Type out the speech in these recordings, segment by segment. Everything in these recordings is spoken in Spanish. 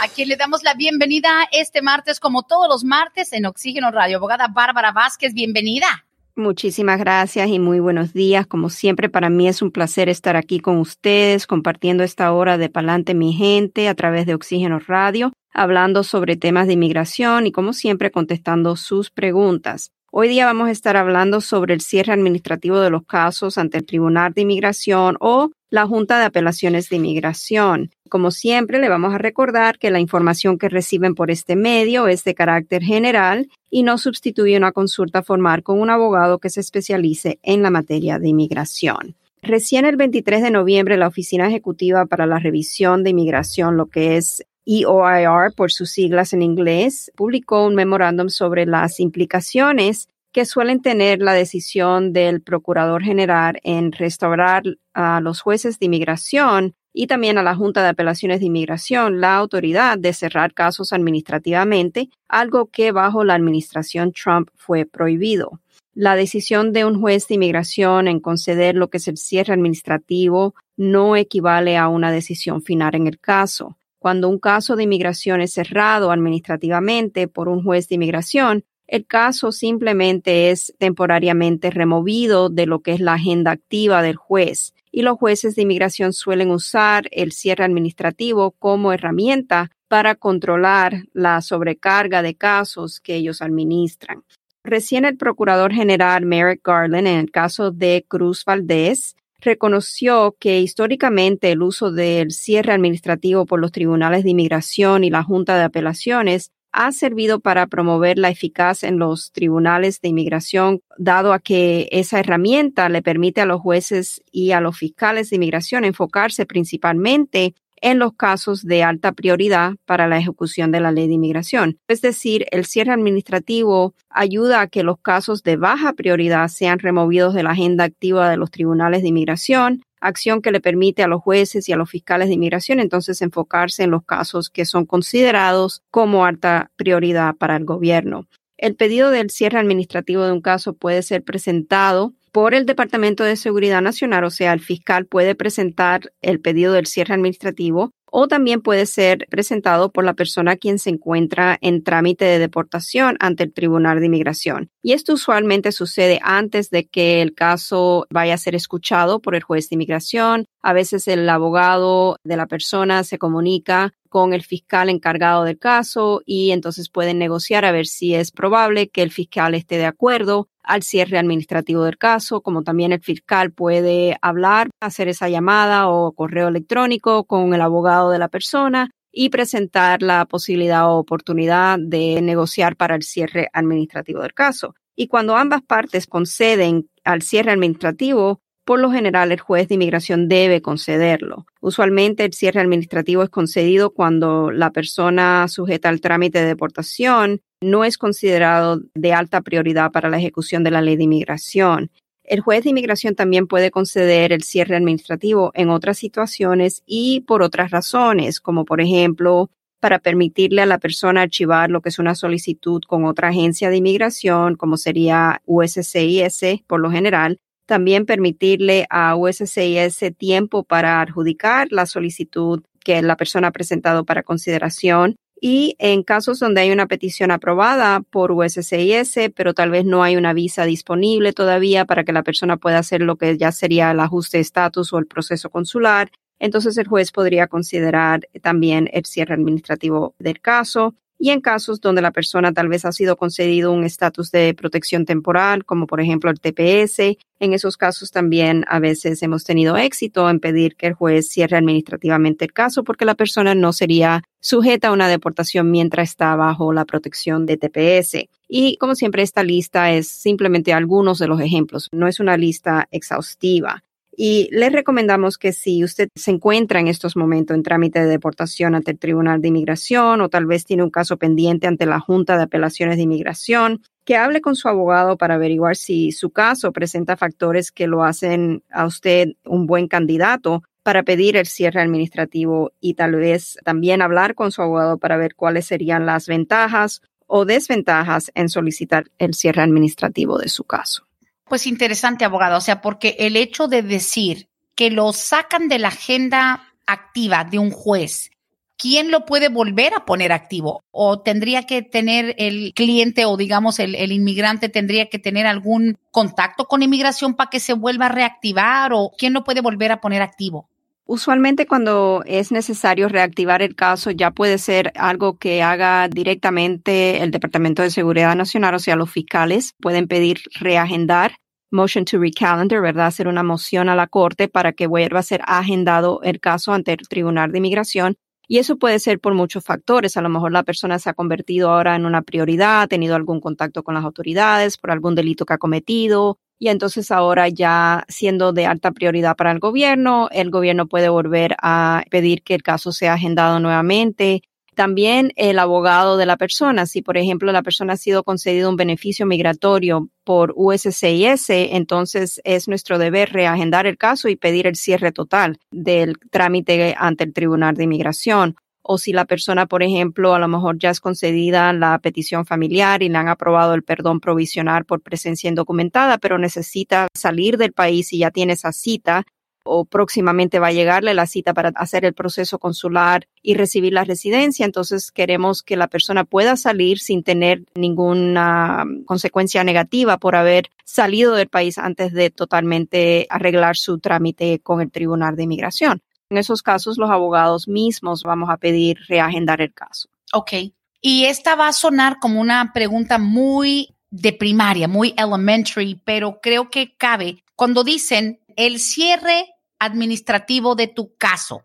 A quien le damos la bienvenida este martes, como todos los martes, en Oxígeno Radio. Abogada Bárbara Vázquez, bienvenida. Muchísimas gracias y muy buenos días. Como siempre, para mí es un placer estar aquí con ustedes, compartiendo esta hora de Palante mi gente a través de Oxígeno Radio, hablando sobre temas de inmigración y como siempre contestando sus preguntas. Hoy día vamos a estar hablando sobre el cierre administrativo de los casos ante el Tribunal de Inmigración o la Junta de Apelaciones de Inmigración. Como siempre, le vamos a recordar que la información que reciben por este medio es de carácter general y no sustituye una consulta formal con un abogado que se especialice en la materia de inmigración. Recién el 23 de noviembre, la Oficina Ejecutiva para la Revisión de Inmigración, lo que es EOIR por sus siglas en inglés, publicó un memorándum sobre las implicaciones que suelen tener la decisión del Procurador General en restaurar a los jueces de inmigración y también a la Junta de Apelaciones de Inmigración la autoridad de cerrar casos administrativamente, algo que bajo la administración Trump fue prohibido. La decisión de un juez de inmigración en conceder lo que es el cierre administrativo no equivale a una decisión final en el caso. Cuando un caso de inmigración es cerrado administrativamente por un juez de inmigración, el caso simplemente es temporariamente removido de lo que es la agenda activa del juez y los jueces de inmigración suelen usar el cierre administrativo como herramienta para controlar la sobrecarga de casos que ellos administran. Recién el Procurador General Merrick Garland, en el caso de Cruz Valdés, reconoció que históricamente el uso del cierre administrativo por los tribunales de inmigración y la Junta de Apelaciones ha servido para promover la eficacia en los tribunales de inmigración, dado a que esa herramienta le permite a los jueces y a los fiscales de inmigración enfocarse principalmente en los casos de alta prioridad para la ejecución de la ley de inmigración. Es decir, el cierre administrativo ayuda a que los casos de baja prioridad sean removidos de la agenda activa de los tribunales de inmigración, acción que le permite a los jueces y a los fiscales de inmigración entonces enfocarse en los casos que son considerados como alta prioridad para el gobierno. El pedido del cierre administrativo de un caso puede ser presentado por el Departamento de Seguridad Nacional, o sea, el fiscal puede presentar el pedido del cierre administrativo o también puede ser presentado por la persona quien se encuentra en trámite de deportación ante el Tribunal de Inmigración. Y esto usualmente sucede antes de que el caso vaya a ser escuchado por el juez de inmigración. A veces el abogado de la persona se comunica con el fiscal encargado del caso y entonces pueden negociar a ver si es probable que el fiscal esté de acuerdo al cierre administrativo del caso, como también el fiscal puede hablar, hacer esa llamada o correo electrónico con el abogado de la persona y presentar la posibilidad o oportunidad de negociar para el cierre administrativo del caso. Y cuando ambas partes conceden al cierre administrativo, por lo general el juez de inmigración debe concederlo. Usualmente el cierre administrativo es concedido cuando la persona sujeta al trámite de deportación no es considerado de alta prioridad para la ejecución de la ley de inmigración. El juez de inmigración también puede conceder el cierre administrativo en otras situaciones y por otras razones, como por ejemplo para permitirle a la persona archivar lo que es una solicitud con otra agencia de inmigración, como sería USCIS por lo general, también permitirle a USCIS tiempo para adjudicar la solicitud que la persona ha presentado para consideración. Y en casos donde hay una petición aprobada por USCIS, pero tal vez no hay una visa disponible todavía para que la persona pueda hacer lo que ya sería el ajuste de estatus o el proceso consular, entonces el juez podría considerar también el cierre administrativo del caso y en casos donde la persona tal vez ha sido concedido un estatus de protección temporal, como por ejemplo el TPS, en esos casos también a veces hemos tenido éxito en pedir que el juez cierre administrativamente el caso porque la persona no sería sujeta a una deportación mientras está bajo la protección de TPS. Y como siempre, esta lista es simplemente algunos de los ejemplos, no es una lista exhaustiva. Y le recomendamos que si usted se encuentra en estos momentos en trámite de deportación ante el Tribunal de Inmigración o tal vez tiene un caso pendiente ante la Junta de Apelaciones de Inmigración, que hable con su abogado para averiguar si su caso presenta factores que lo hacen a usted un buen candidato para pedir el cierre administrativo y tal vez también hablar con su abogado para ver cuáles serían las ventajas o desventajas en solicitar el cierre administrativo de su caso. Pues interesante, abogado, o sea, porque el hecho de decir que lo sacan de la agenda activa de un juez, ¿quién lo puede volver a poner activo? ¿O tendría que tener el cliente o digamos el, el, inmigrante tendría que tener algún contacto con inmigración para que se vuelva a reactivar o quién lo puede volver a poner activo? Usualmente cuando es necesario reactivar el caso ya puede ser algo que haga directamente el Departamento de Seguridad Nacional, o sea, los fiscales pueden pedir reagendar, motion to recalendar, ¿verdad? Hacer una moción a la Corte para que vuelva a ser agendado el caso ante el Tribunal de Inmigración. Y eso puede ser por muchos factores. A lo mejor la persona se ha convertido ahora en una prioridad, ha tenido algún contacto con las autoridades por algún delito que ha cometido, y entonces ahora ya siendo de alta prioridad para el gobierno, el gobierno puede volver a pedir que el caso sea agendado nuevamente. También el abogado de la persona, si por ejemplo la persona ha sido concedido un beneficio migratorio por USCIS, entonces es nuestro deber reagendar el caso y pedir el cierre total del trámite ante el Tribunal de Inmigración o si la persona, por ejemplo, a lo mejor ya es concedida la petición familiar y le han aprobado el perdón provisional por presencia indocumentada, pero necesita salir del país y ya tiene esa cita o próximamente va a llegarle la cita para hacer el proceso consular y recibir la residencia. Entonces queremos que la persona pueda salir sin tener ninguna consecuencia negativa por haber salido del país antes de totalmente arreglar su trámite con el Tribunal de Inmigración. En esos casos, los abogados mismos vamos a pedir reagendar el caso. Ok. Y esta va a sonar como una pregunta muy de primaria, muy elementary, pero creo que cabe cuando dicen el cierre administrativo de tu caso.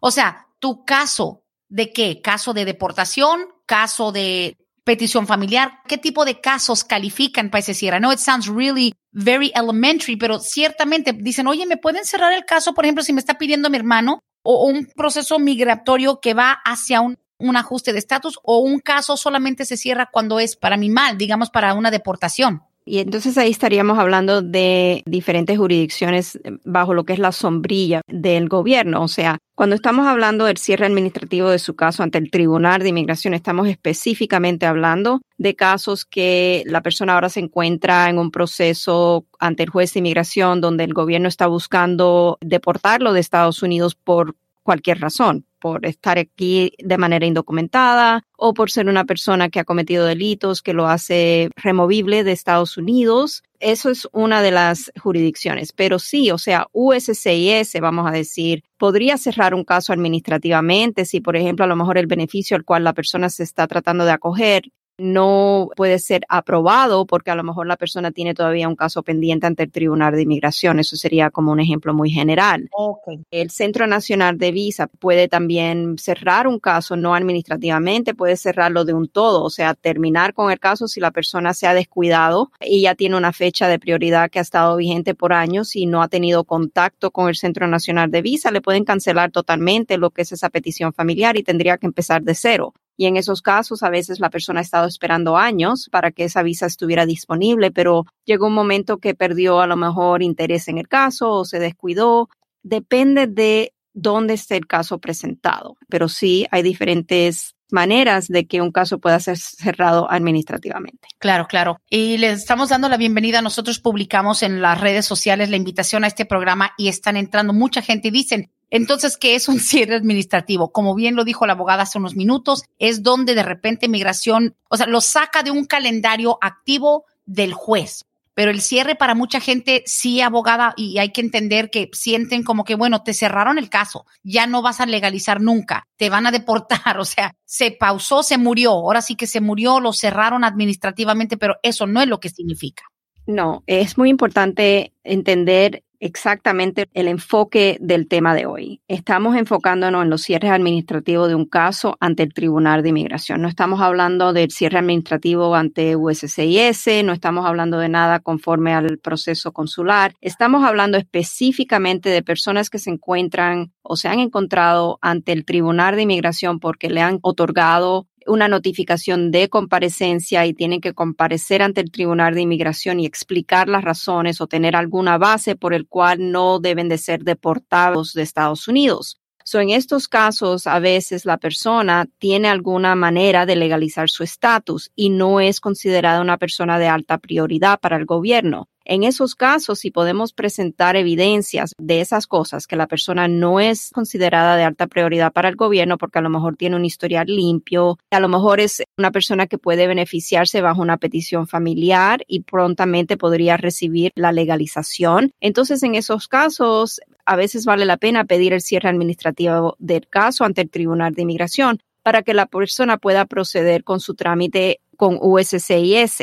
O sea, tu caso de qué? Caso de deportación, caso de petición familiar, ¿qué tipo de casos califican para ese cierre? No, it sounds really very elementary, pero ciertamente dicen, oye, ¿me pueden cerrar el caso, por ejemplo, si me está pidiendo mi hermano o un proceso migratorio que va hacia un, un ajuste de estatus o un caso solamente se cierra cuando es para mi mal, digamos, para una deportación? Y entonces ahí estaríamos hablando de diferentes jurisdicciones bajo lo que es la sombrilla del gobierno. O sea, cuando estamos hablando del cierre administrativo de su caso ante el Tribunal de Inmigración, estamos específicamente hablando de casos que la persona ahora se encuentra en un proceso ante el juez de inmigración donde el gobierno está buscando deportarlo de Estados Unidos por cualquier razón, por estar aquí de manera indocumentada o por ser una persona que ha cometido delitos que lo hace removible de Estados Unidos. Eso es una de las jurisdicciones. Pero sí, o sea, USCIS, vamos a decir, podría cerrar un caso administrativamente si, por ejemplo, a lo mejor el beneficio al cual la persona se está tratando de acoger no puede ser aprobado porque a lo mejor la persona tiene todavía un caso pendiente ante el Tribunal de Inmigración. Eso sería como un ejemplo muy general. El Centro Nacional de Visa puede también cerrar un caso no administrativamente, puede cerrarlo de un todo, o sea, terminar con el caso si la persona se ha descuidado y ya tiene una fecha de prioridad que ha estado vigente por años y no ha tenido contacto con el Centro Nacional de Visa, le pueden cancelar totalmente lo que es esa petición familiar y tendría que empezar de cero. Y en esos casos, a veces la persona ha estado esperando años para que esa visa estuviera disponible, pero llegó un momento que perdió a lo mejor interés en el caso o se descuidó. Depende de dónde esté el caso presentado, pero sí hay diferentes maneras de que un caso pueda ser cerrado administrativamente. Claro, claro. Y les estamos dando la bienvenida. Nosotros publicamos en las redes sociales la invitación a este programa y están entrando mucha gente y dicen, entonces, ¿qué es un cierre administrativo? Como bien lo dijo la abogada hace unos minutos, es donde de repente migración, o sea, lo saca de un calendario activo del juez. Pero el cierre para mucha gente, sí, abogada, y hay que entender que sienten como que, bueno, te cerraron el caso, ya no vas a legalizar nunca, te van a deportar, o sea, se pausó, se murió, ahora sí que se murió, lo cerraron administrativamente, pero eso no es lo que significa. No, es muy importante entender exactamente el enfoque del tema de hoy. Estamos enfocándonos en los cierres administrativos de un caso ante el Tribunal de Inmigración. No estamos hablando del cierre administrativo ante USCIS, no estamos hablando de nada conforme al proceso consular. Estamos hablando específicamente de personas que se encuentran o se han encontrado ante el Tribunal de Inmigración porque le han otorgado una notificación de comparecencia y tienen que comparecer ante el Tribunal de Inmigración y explicar las razones o tener alguna base por el cual no deben de ser deportados de Estados Unidos. So, en estos casos, a veces la persona tiene alguna manera de legalizar su estatus y no es considerada una persona de alta prioridad para el gobierno. En esos casos, si podemos presentar evidencias de esas cosas, que la persona no es considerada de alta prioridad para el gobierno porque a lo mejor tiene un historial limpio, a lo mejor es una persona que puede beneficiarse bajo una petición familiar y prontamente podría recibir la legalización. Entonces, en esos casos, a veces vale la pena pedir el cierre administrativo del caso ante el Tribunal de Inmigración para que la persona pueda proceder con su trámite con USCIS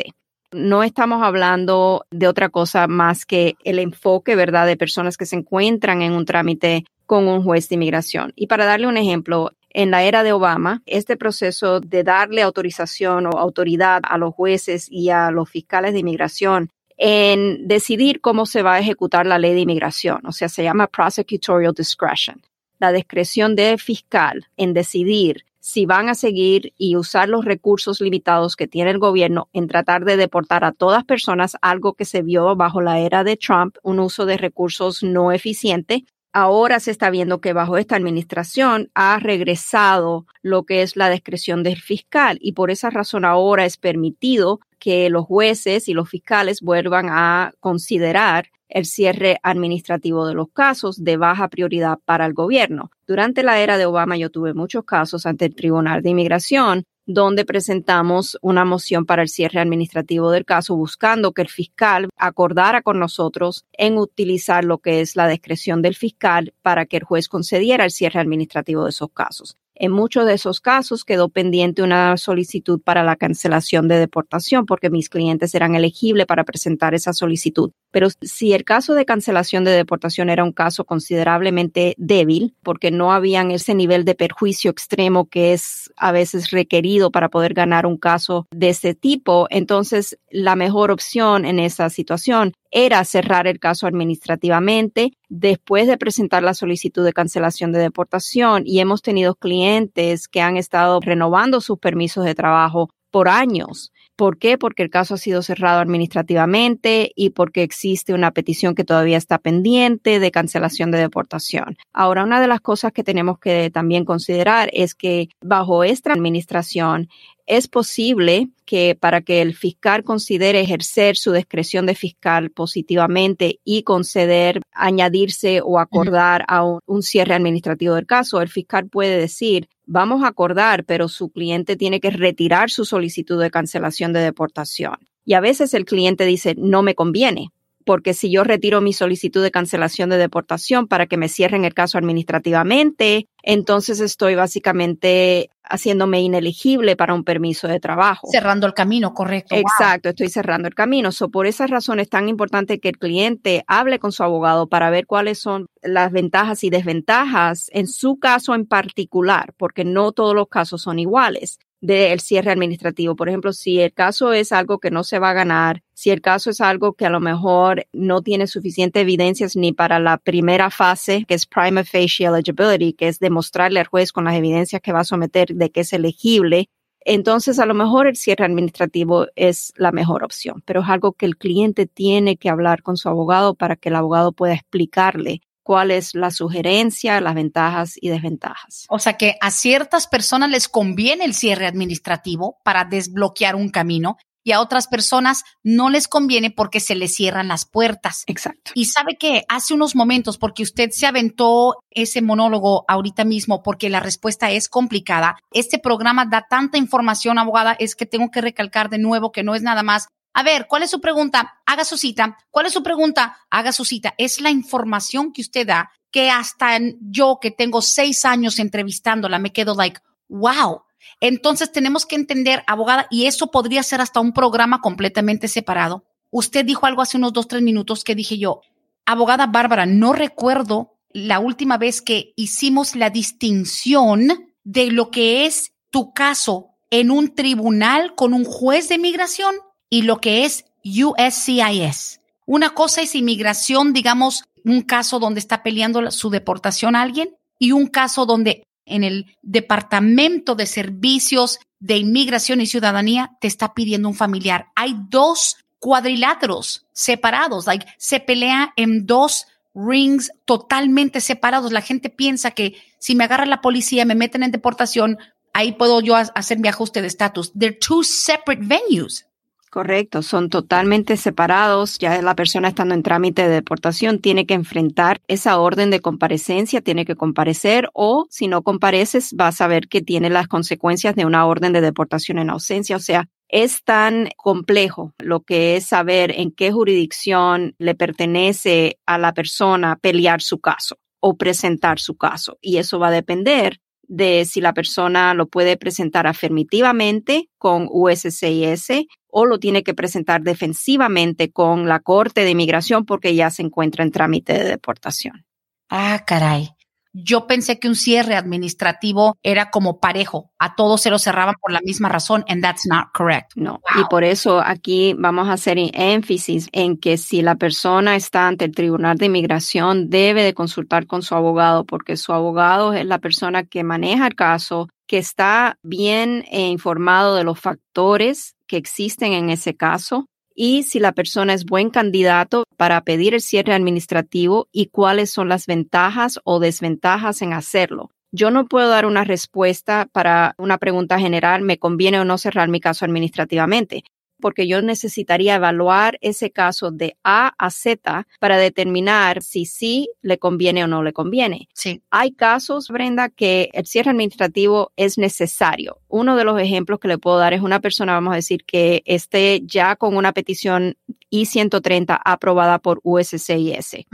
no estamos hablando de otra cosa más que el enfoque, ¿verdad?, de personas que se encuentran en un trámite con un juez de inmigración. Y para darle un ejemplo, en la era de Obama, este proceso de darle autorización o autoridad a los jueces y a los fiscales de inmigración en decidir cómo se va a ejecutar la ley de inmigración, o sea, se llama prosecutorial discretion, la discreción del fiscal en decidir si van a seguir y usar los recursos limitados que tiene el gobierno en tratar de deportar a todas personas, algo que se vio bajo la era de Trump, un uso de recursos no eficiente. Ahora se está viendo que bajo esta administración ha regresado lo que es la discreción del fiscal y por esa razón ahora es permitido que los jueces y los fiscales vuelvan a considerar el cierre administrativo de los casos de baja prioridad para el gobierno. Durante la era de Obama yo tuve muchos casos ante el Tribunal de Inmigración donde presentamos una moción para el cierre administrativo del caso buscando que el fiscal acordara con nosotros en utilizar lo que es la discreción del fiscal para que el juez concediera el cierre administrativo de esos casos. En muchos de esos casos quedó pendiente una solicitud para la cancelación de deportación porque mis clientes eran elegibles para presentar esa solicitud. Pero si el caso de cancelación de deportación era un caso considerablemente débil, porque no habían ese nivel de perjuicio extremo que es a veces requerido para poder ganar un caso de ese tipo, entonces la mejor opción en esa situación era cerrar el caso administrativamente después de presentar la solicitud de cancelación de deportación y hemos tenido clientes que han estado renovando sus permisos de trabajo por años. ¿Por qué? Porque el caso ha sido cerrado administrativamente y porque existe una petición que todavía está pendiente de cancelación de deportación. Ahora, una de las cosas que tenemos que también considerar es que bajo esta administración es posible que para que el fiscal considere ejercer su discreción de fiscal positivamente y conceder, añadirse o acordar a un, cierre administrativo del caso, el fiscal puede decir, vamos a acordar, pero su cliente tiene que retirar su solicitud de cancelación de deportación. Y a veces el cliente dice, no me conviene, porque si yo retiro mi solicitud de cancelación de deportación para que me cierren el caso administrativamente, entonces estoy básicamente haciéndome ineligible para un permiso de trabajo. Cerrando el camino, correcto. Exacto, estoy cerrando el camino. So, por esas razones es tan importante que el cliente hable con su abogado para ver cuáles son las ventajas y desventajas en su caso en particular, porque no todos los casos son iguales del cierre administrativo. Por ejemplo, si el caso es algo que no se va a ganar, si el caso es algo que a lo mejor no tiene suficiente evidencias ni para la primera fase, que es prima facie eligibility, que es demostrarle al juez con las evidencias que va a someter de que es elegible, entonces a lo mejor el cierre administrativo es la mejor opción, pero es algo que el cliente tiene que hablar con su abogado para que el abogado pueda explicarle cuál es la sugerencia, las ventajas y desventajas. O sea que a ciertas personas les conviene el cierre administrativo para desbloquear un camino y a otras personas no les conviene porque se les cierran las puertas. Exacto. Y sabe que hace unos momentos, porque usted se aventó ese monólogo ahorita mismo, porque la respuesta es complicada, este programa da tanta información, abogada, es que tengo que recalcar de nuevo que no es nada más a ver, ¿cuál es su pregunta? Haga su cita. ¿Cuál es su pregunta? Haga su cita. Es la información que usted da que hasta yo que tengo seis años entrevistándola me quedo like, wow. Entonces tenemos que entender, abogada, y eso podría ser hasta un programa completamente separado. Usted dijo algo hace unos dos, tres minutos que dije yo, abogada Bárbara, no recuerdo la última vez que hicimos la distinción de lo que es tu caso en un tribunal con un juez de inmigración y lo que es USCIS. Una cosa es inmigración, digamos, un caso donde está peleando su deportación a alguien y un caso donde en el Departamento de Servicios de Inmigración y Ciudadanía te está pidiendo un familiar. Hay dos cuadriláteros separados, like, se pelea en dos rings totalmente separados. La gente piensa que si me agarra la policía, me meten en deportación, ahí puedo yo hacer mi ajuste de estatus. They're two separate venues. Correcto, son totalmente separados. Ya la persona estando en trámite de deportación tiene que enfrentar esa orden de comparecencia, tiene que comparecer o si no compareces vas a ver que tiene las consecuencias de una orden de deportación en ausencia. O sea, es tan complejo lo que es saber en qué jurisdicción le pertenece a la persona pelear su caso o presentar su caso. Y eso va a depender de si la persona lo puede presentar afirmativamente con USCIS o lo tiene que presentar defensivamente con la Corte de Inmigración porque ya se encuentra en trámite de deportación. Ah, caray. Yo pensé que un cierre administrativo era como parejo, a todos se lo cerraban por la misma razón, and that's not correct. No, y por eso aquí vamos a hacer énfasis en que si la persona está ante el Tribunal de Inmigración, debe de consultar con su abogado, porque su abogado es la persona que maneja el caso, que está bien eh, informado de los factores que existen en ese caso y si la persona es buen candidato para pedir el cierre administrativo y cuáles son las ventajas o desventajas en hacerlo. Yo no puedo dar una respuesta para una pregunta general, me conviene o no cerrar mi caso administrativamente porque yo necesitaría evaluar ese caso de A a Z para determinar si sí le conviene o no le conviene. Sí. Hay casos, Brenda, que el cierre administrativo es necesario. Uno de los ejemplos que le puedo dar es una persona, vamos a decir, que esté ya con una petición I-130 aprobada por USCIS.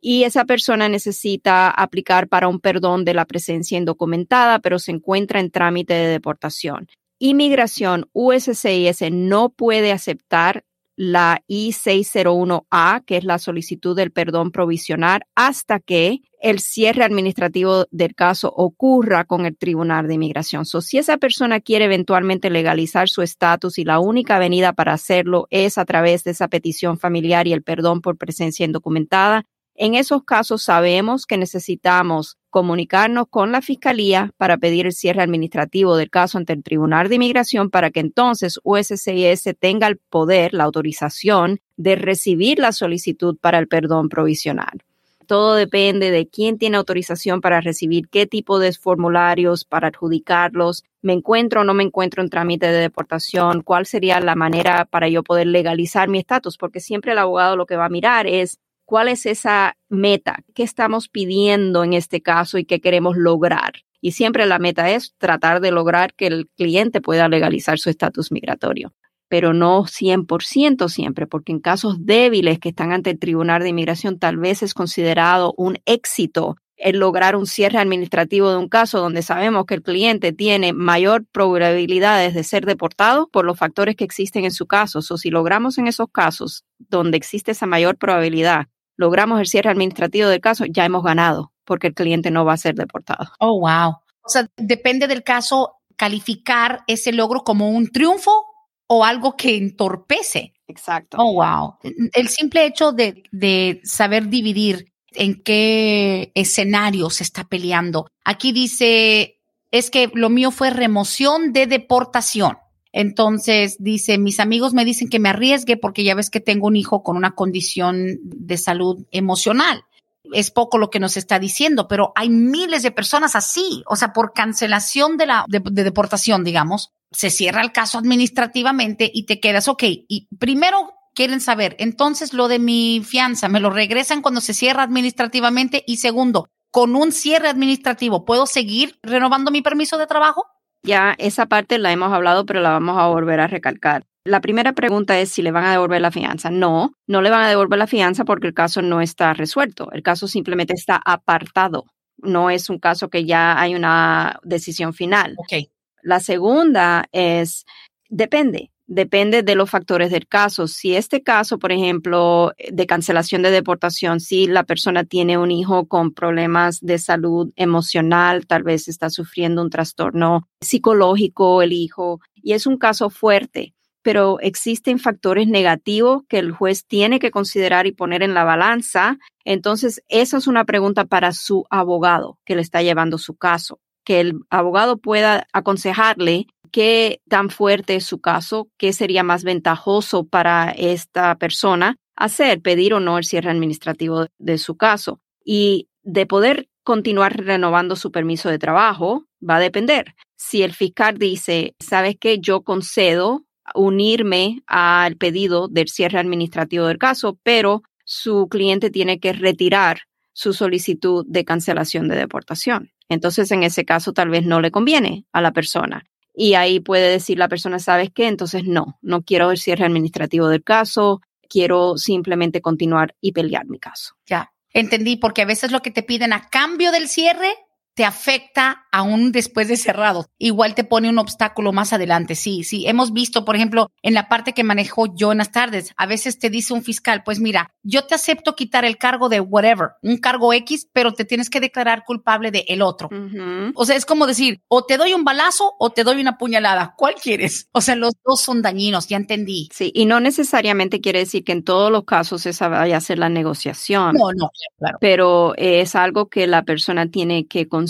y esa persona necesita aplicar para un perdón de la presencia indocumentada, pero se encuentra en trámite de deportación. Inmigración USCIS no puede aceptar la I-601A, que es la solicitud del perdón provisional, hasta que el cierre administrativo del caso ocurra con el Tribunal de Inmigración. So, si esa persona quiere eventualmente legalizar su estatus y la única venida para hacerlo es a través de esa petición familiar y el perdón por presencia indocumentada, en esos casos sabemos que necesitamos comunicarnos con la Fiscalía para pedir el cierre administrativo del caso ante el Tribunal de Inmigración para que entonces USCIS tenga el poder, la autorización de recibir la solicitud para el perdón provisional. Todo depende de quién tiene autorización para recibir qué tipo de formularios para adjudicarlos. ¿Me encuentro o no me encuentro en trámite de deportación? ¿Cuál sería la manera para yo poder legalizar mi estatus? Porque siempre el abogado lo que va a mirar es ¿Cuál es esa meta? ¿Qué estamos pidiendo en este caso y qué queremos lograr? Y siempre la meta es tratar de lograr que el cliente pueda legalizar su estatus migratorio, pero no 100% siempre, porque en casos débiles que están ante el Tribunal de Inmigración tal vez es considerado un éxito el lograr un cierre administrativo de un caso donde sabemos que el cliente tiene mayor probabilidades de ser deportado por los factores que existen en su caso. O si logramos en esos casos donde existe esa mayor probabilidad logramos el cierre administrativo del caso, ya hemos ganado porque el cliente no va a ser deportado. Oh, wow. O sea, depende del caso calificar ese logro como un triunfo o algo que entorpece. Exacto. Oh, wow. El simple hecho de, de saber dividir en qué escenario se está peleando. Aquí dice, es que lo mío fue remoción de deportación. Entonces dice, mis amigos me dicen que me arriesgue porque ya ves que tengo un hijo con una condición de salud emocional. Es poco lo que nos está diciendo, pero hay miles de personas así, o sea, por cancelación de la de, deportación, digamos, se cierra el caso administrativamente y te quedas, ok, y primero quieren saber, entonces lo de mi fianza, me lo regresan cuando se cierra administrativamente y segundo, con un cierre administrativo, ¿puedo seguir renovando mi permiso de trabajo? Ya esa parte la hemos hablado, pero la vamos a volver a recalcar. La primera pregunta es si le van a devolver la fianza. No, no le van a devolver la fianza porque el caso no está resuelto. El caso simplemente está apartado. No es un caso que ya hay una decisión final. Okay. La segunda es, depende. Depende de los factores del caso. Si este caso, por ejemplo, de cancelación de deportación, si la persona tiene un hijo con problemas de salud emocional, tal vez está sufriendo un trastorno psicológico el hijo, y es un caso fuerte, pero existen factores negativos que el juez tiene que considerar y poner en la balanza. Entonces, esa es una pregunta para su abogado que le está llevando su caso, que el abogado pueda aconsejarle qué tan fuerte es su caso, qué sería más ventajoso para esta persona hacer, pedir o no el cierre administrativo de su caso. Y de poder continuar renovando su permiso de trabajo va a depender. Si el fiscal dice, sabes que yo concedo unirme al pedido del cierre administrativo del caso, pero su cliente tiene que retirar su solicitud de cancelación de deportación. Entonces, en ese caso, tal vez no le conviene a la persona. Y ahí puede decir la persona, ¿sabes qué? Entonces, no, no quiero el cierre administrativo del caso, quiero simplemente continuar y pelear mi caso. Ya, entendí, porque a veces lo que te piden a cambio del cierre te afecta aún después de cerrado. Igual te pone un obstáculo más adelante. Sí, sí. Hemos visto, por ejemplo, en la parte que manejó yo en las tardes, a veces te dice un fiscal, pues mira, yo te acepto quitar el cargo de whatever, un cargo X, pero te tienes que declarar culpable de el otro. O sea, es como decir, o te doy un balazo o te doy una puñalada. ¿Cuál quieres? O sea, los dos son dañinos, ya entendí. Sí, y no necesariamente quiere decir que en todos los casos esa vaya a ser la negociación. No, no, claro. Pero es algo que la persona tiene que considerar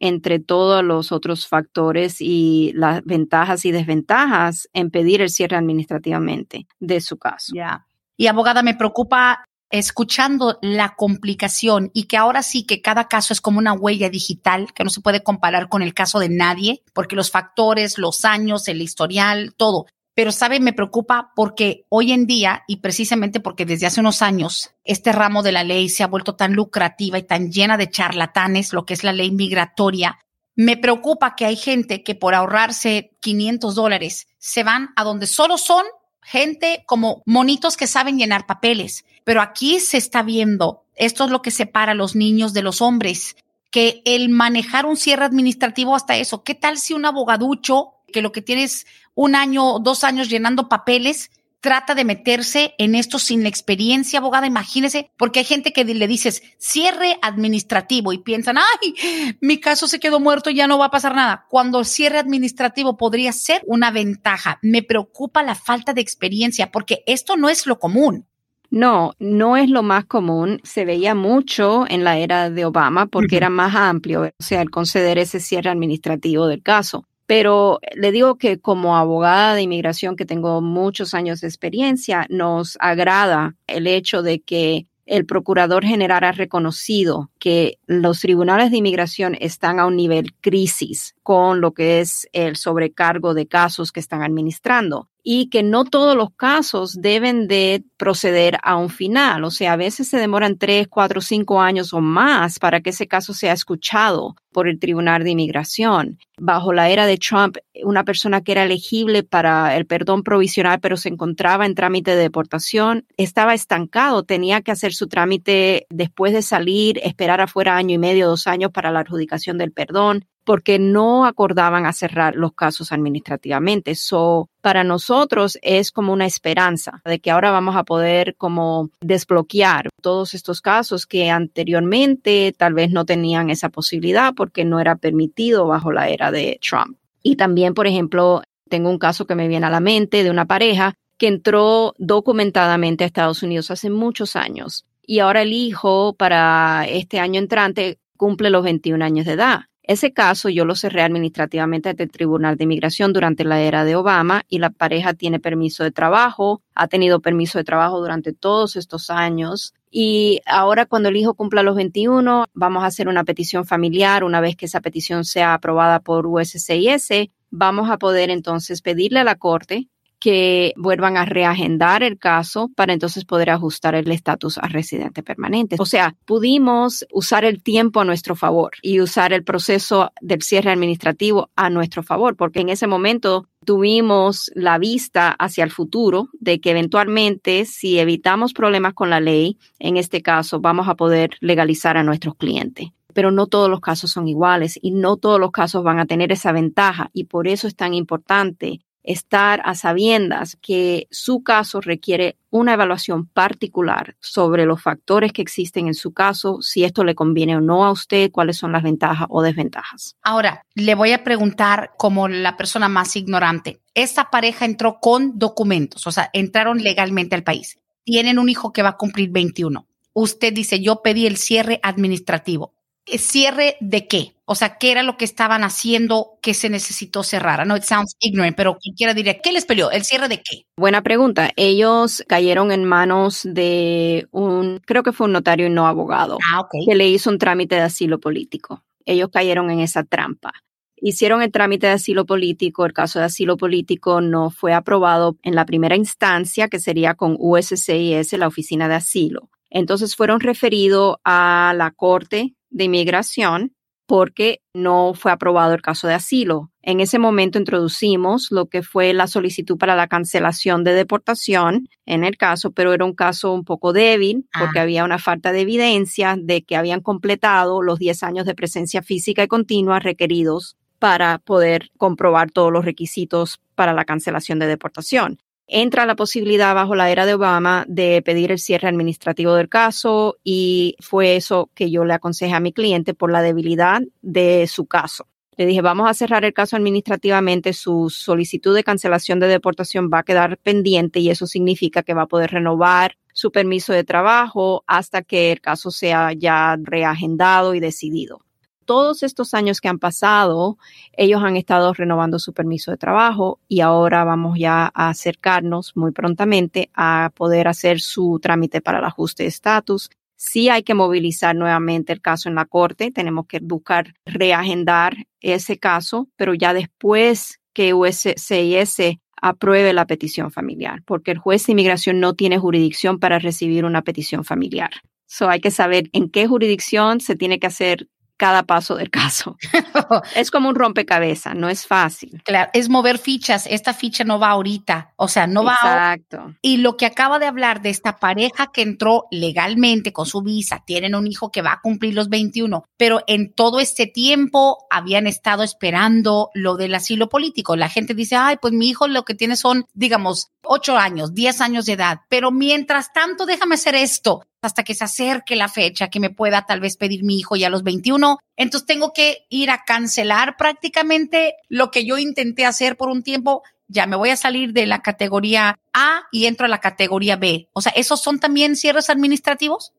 entre todos los otros factores y las ventajas y desventajas en pedir el cierre administrativamente de su caso. Ya. Y abogada, me preocupa escuchando la complicación y que ahora sí que cada caso es como una huella digital que no se puede comparar con el caso de nadie, porque los factores, los años, el historial, todo. Pero, ¿sabe? Me preocupa porque hoy en día, y precisamente porque desde hace unos años, este ramo de la ley se ha vuelto tan lucrativa y tan llena de charlatanes, lo que es la ley migratoria, me preocupa que hay gente que por ahorrarse 500 dólares se van a donde solo son gente como monitos que saben llenar papeles. Pero aquí se está viendo, esto es lo que separa a los niños de los hombres, que el manejar un cierre administrativo hasta eso, ¿qué tal si un abogaducho que lo que tienes un año, dos años llenando papeles, trata de meterse en esto sin la experiencia, abogada, imagínese, porque hay gente que le dices cierre administrativo y piensan, ay, mi caso se quedó muerto y ya no va a pasar nada. Cuando el cierre administrativo podría ser una ventaja. Me preocupa la falta de experiencia porque esto no es lo común. No, no es lo más común. Se veía mucho en la era de Obama porque era más amplio, o sea, el conceder ese cierre administrativo del caso. Pero le digo que como abogada de inmigración que tengo muchos años de experiencia, nos agrada el hecho de que el procurador general ha reconocido que los tribunales de inmigración están a un nivel crisis con lo que es el sobrecargo de casos que están administrando y que no todos los casos deben de proceder a un final. O sea, a veces se demoran tres, cuatro, cinco años o más para que ese caso sea escuchado por el Tribunal de Inmigración. Bajo la era de Trump, una persona que era elegible para el perdón provisional, pero se encontraba en trámite de deportación, estaba estancado, tenía que hacer su trámite después de salir, esperar afuera año y medio, dos años para la adjudicación del perdón porque no acordaban a cerrar los casos administrativamente. Eso para nosotros es como una esperanza de que ahora vamos a poder como desbloquear todos estos casos que anteriormente tal vez no tenían esa posibilidad porque no era permitido bajo la era de Trump. Y también, por ejemplo, tengo un caso que me viene a la mente de una pareja que entró documentadamente a Estados Unidos hace muchos años y ahora el hijo para este año entrante cumple los 21 años de edad. Ese caso yo lo cerré administrativamente ante el Tribunal de Inmigración durante la era de Obama y la pareja tiene permiso de trabajo, ha tenido permiso de trabajo durante todos estos años. Y ahora cuando el hijo cumpla los 21, vamos a hacer una petición familiar. Una vez que esa petición sea aprobada por USCIS, vamos a poder entonces pedirle a la Corte que vuelvan a reagendar el caso para entonces poder ajustar el estatus a residente permanente. O sea, pudimos usar el tiempo a nuestro favor y usar el proceso del cierre administrativo a nuestro favor, porque en ese momento tuvimos la vista hacia el futuro de que eventualmente si evitamos problemas con la ley, en este caso vamos a poder legalizar a nuestros clientes pero no todos los casos son iguales y no todos los casos van a tener esa ventaja y por eso es tan importante estar a sabiendas que su caso requiere una evaluación particular sobre los factores que existen en su caso, si esto le conviene o no a usted, cuáles son las ventajas o desventajas. Ahora, le voy a preguntar como la persona más ignorante. Esta pareja entró con documentos, o sea, entraron legalmente al país. Tienen un hijo que va a cumplir 21. Usted dice, yo pedí el cierre administrativo. ¿Cierre de qué? O sea, ¿qué era lo que estaban haciendo que se necesitó cerrar? No, it sounds ignorant, pero quiera diría, ¿qué les peleó? ¿El cierre de qué? Buena pregunta. Ellos cayeron en manos de un, creo que fue un notario y no abogado, ah, que le hizo un trámite de asilo político. Ellos cayeron en esa trampa. Hicieron el trámite de asilo político, el caso de asilo político no fue aprobado en la primera instancia, que sería con USCIS, la Oficina de Asilo. Entonces fueron referidos a la Corte de Inmigración porque no fue aprobado el caso de asilo. En ese momento introducimos lo que fue la solicitud para la cancelación de deportación en el caso, pero era un caso un poco débil porque ah. había una falta de evidencia de que habían completado los 10 años de presencia física y continua requeridos para poder comprobar todos los requisitos para la cancelación de deportación entra la posibilidad bajo la era de Obama de pedir el cierre administrativo del caso y fue eso que yo le aconsejé a mi cliente por la debilidad de su caso. Le dije, vamos a cerrar el caso administrativamente, su solicitud de cancelación de deportación va a quedar pendiente y eso significa que va a poder renovar su permiso de trabajo hasta que el caso sea ya reagendado y decidido todos estos años que han pasado, ellos han estado renovando su permiso de trabajo y ahora vamos ya a acercarnos muy prontamente a poder hacer su trámite para el ajuste de estatus. Sí hay que movilizar nuevamente el caso en la corte, tenemos que buscar reagendar ese caso, pero ya después que USCIS apruebe la petición familiar, porque el juez de inmigración no tiene jurisdicción para recibir una petición familiar. So hay que saber en qué jurisdicción se tiene que hacer cada paso del caso. es como un rompecabezas, no es fácil. Claro, es mover fichas. Esta ficha no va ahorita, o sea, no va. Exacto. Y lo que acaba de hablar de esta pareja que entró legalmente con su visa, tienen un hijo que va a cumplir los 21, pero en todo este tiempo habían estado esperando lo del asilo político. La gente dice, ay, pues mi hijo lo que tiene son, digamos, 8 años, 10 años de edad, pero mientras tanto déjame hacer esto hasta que se acerque la fecha que me pueda tal vez pedir mi hijo ya a los 21. Entonces tengo que ir a cancelar prácticamente lo que yo intenté hacer por un tiempo. Ya me voy a salir de la categoría A y entro a la categoría B. O sea, ¿esos son también cierres administrativos?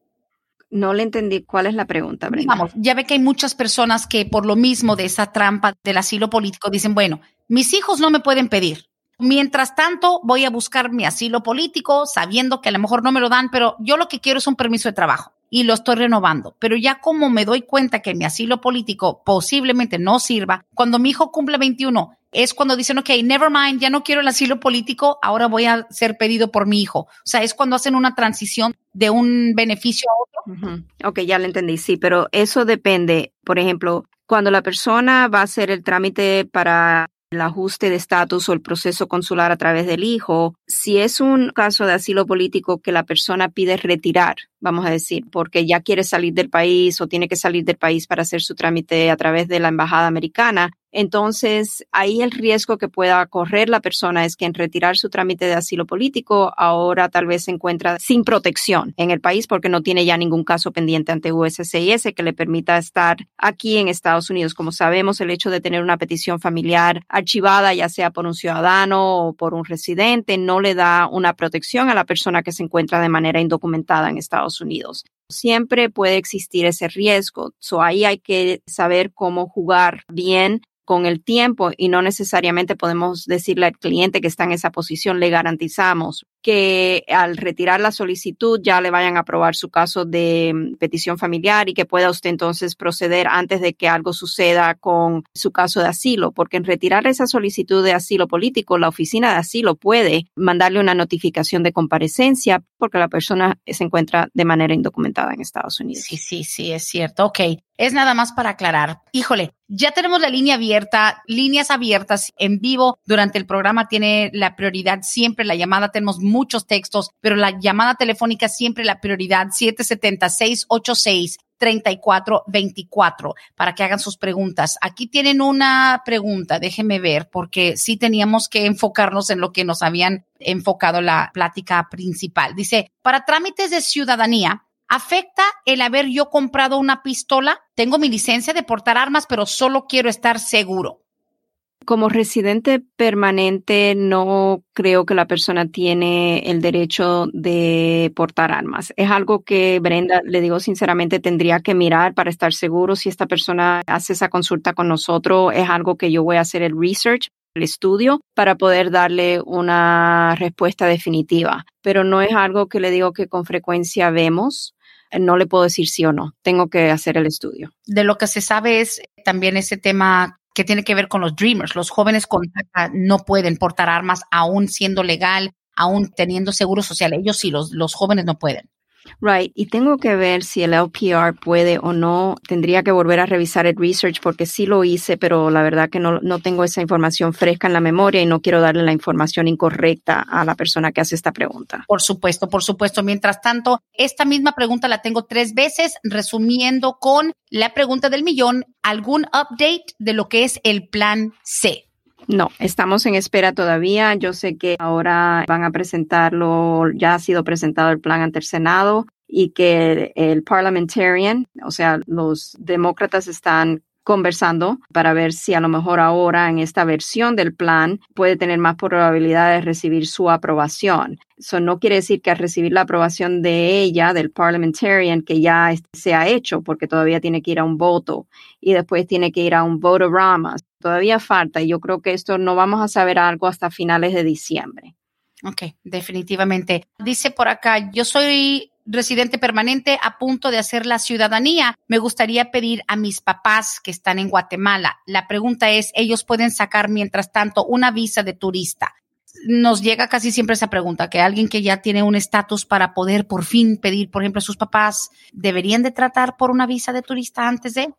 No le entendí cuál es la pregunta, Brenda. Vamos, ya ve que hay muchas personas que por lo mismo de esa trampa del asilo político dicen, bueno, mis hijos no me pueden pedir, Mientras tanto, voy a buscar mi asilo político, sabiendo que a lo mejor no me lo dan, pero yo lo que quiero es un permiso de trabajo y lo estoy renovando. Pero ya como me doy cuenta que mi asilo político posiblemente no sirva, cuando mi hijo cumple 21, es cuando dicen, ok, never mind, ya no quiero el asilo político, ahora voy a ser pedido por mi hijo. O sea, es cuando hacen una transición de un beneficio a otro. Ok, ya lo entendí, sí, pero eso depende. Por ejemplo, cuando la persona va a hacer el trámite para el ajuste de estatus o el proceso consular a través del hijo, si es un caso de asilo político que la persona pide retirar, vamos a decir, porque ya quiere salir del país o tiene que salir del país para hacer su trámite a través de la embajada americana, entonces, ahí el riesgo que pueda correr la persona es que en retirar su trámite de asilo político, ahora tal vez se encuentra sin protección en el país porque no tiene ya ningún caso pendiente ante USCIS que le permita estar aquí en Estados Unidos. Como sabemos, el hecho de tener una petición familiar archivada, ya sea por un ciudadano o por un residente, no le da una protección a la persona que se encuentra de manera indocumentada en Estados Unidos siempre puede existir ese riesgo. So ahí hay que saber cómo jugar bien con el tiempo y no necesariamente podemos decirle al cliente que está en esa posición, le garantizamos que al retirar la solicitud ya le vayan a aprobar su caso de mm, petición familiar y que pueda usted entonces proceder antes de que algo suceda con su caso de asilo, porque en retirar esa solicitud de asilo político, la oficina de asilo puede mandarle una notificación de comparecencia porque la persona se encuentra de manera indocumentada en Estados Unidos. Sí, sí, sí, es cierto. Ok. Es nada más para aclarar. Híjole, ya tenemos la línea abierta líneas abiertas en vivo durante el programa tiene la prioridad siempre. La llamada tenemos muchos textos, pero la llamada telefónica siempre la prioridad 776 3424 para que hagan sus preguntas. Aquí tienen una pregunta, déjenme ver, porque sí teníamos que enfocarnos en lo que nos habían enfocado la plática principal. Dice, para trámites de ciudadanía, ¿Afecta el haber yo comprado una pistola? Tengo mi licencia de portar armas, pero solo quiero estar seguro. Como residente permanente, no creo que la persona tiene el derecho de portar armas. Es algo que Brenda, le digo sinceramente, tendría que mirar para estar seguro si esta persona hace esa consulta con nosotros. Es algo que yo voy a hacer el research el estudio para poder darle una respuesta definitiva. Pero no es algo que le digo que con frecuencia vemos. No le puedo decir sí o no. Tengo que hacer el estudio. De lo que se sabe es también ese tema que tiene que ver con los dreamers. Los jóvenes con no pueden portar armas aún siendo legal, aún teniendo seguro social. Ellos sí, los, los jóvenes no pueden. Right, y tengo que ver si el LPR puede o no. Tendría que volver a revisar el research porque sí lo hice, pero la verdad que no, no tengo esa información fresca en la memoria y no quiero darle la información incorrecta a la persona que hace esta pregunta. Por supuesto, por supuesto. Mientras tanto, esta misma pregunta la tengo tres veces, resumiendo con la pregunta del millón, ¿algún update de lo que es el plan C? No, estamos en espera todavía. Yo sé que ahora van a presentarlo, ya ha sido presentado el plan ante el Senado y que el parliamentarian, o sea, los demócratas están conversando para ver si a lo mejor ahora en esta versión del plan puede tener más probabilidad de recibir su aprobación. Eso no quiere decir que al recibir la aprobación de ella, del parliamentarian, que ya se ha hecho, porque todavía tiene que ir a un voto y después tiene que ir a un votorama. Todavía falta y yo creo que esto no vamos a saber algo hasta finales de diciembre. Ok, definitivamente. Dice por acá, yo soy residente permanente a punto de hacer la ciudadanía. Me gustaría pedir a mis papás que están en Guatemala. La pregunta es, ¿ellos pueden sacar mientras tanto una visa de turista? Nos llega casi siempre esa pregunta, que alguien que ya tiene un estatus para poder por fin pedir, por ejemplo, a sus papás, ¿deberían de tratar por una visa de turista antes de?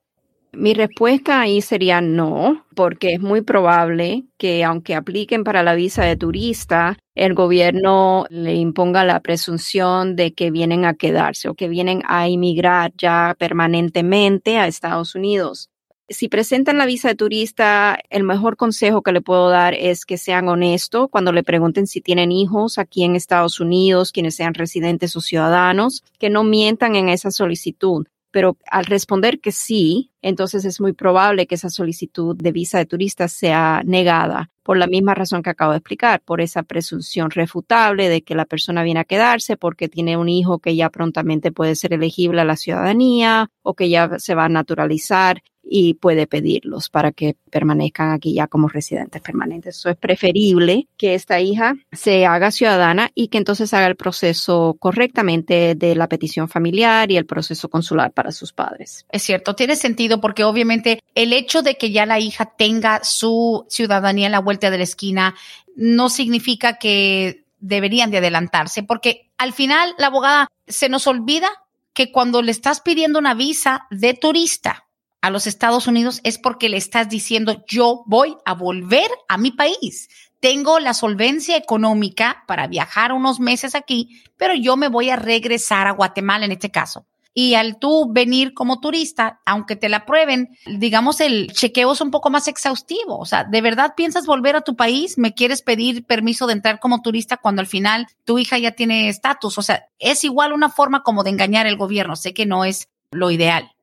Mi respuesta ahí sería no, porque es muy probable que aunque apliquen para la visa de turista, el gobierno le imponga la presunción de que vienen a quedarse o que vienen a inmigrar ya permanentemente a Estados Unidos. Si presentan la visa de turista, el mejor consejo que le puedo dar es que sean honestos cuando le pregunten si tienen hijos aquí en Estados Unidos, quienes sean residentes o ciudadanos, que no mientan en esa solicitud pero al responder que sí, entonces es muy probable que esa solicitud de visa de turista sea negada por la misma razón que acabo de explicar, por esa presunción refutable de que la persona viene a quedarse porque tiene un hijo que ya prontamente puede ser elegible a la ciudadanía o que ya se va a naturalizar y puede pedirlos para que permanezcan aquí ya como residentes permanentes. Eso es preferible que esta hija se haga ciudadana y que entonces haga el proceso correctamente de la petición familiar y el proceso consular para sus padres. Es cierto, tiene sentido porque obviamente el hecho de que ya la hija tenga su ciudadanía en la vuelta de la esquina no significa que deberían de adelantarse porque al final la abogada se nos olvida que cuando le estás pidiendo una visa de turista, a los Estados Unidos es porque le estás diciendo yo voy a volver a mi país. Tengo la solvencia económica para viajar unos meses aquí, pero yo me voy a regresar a Guatemala en este caso. Y al tú venir como turista, aunque te la prueben, digamos, el chequeo es un poco más exhaustivo. O sea, ¿de verdad piensas volver a tu país? ¿Me quieres pedir permiso de entrar como turista cuando al final tu hija ya tiene estatus? O sea, es igual una forma como de engañar al gobierno. Sé que no es lo ideal.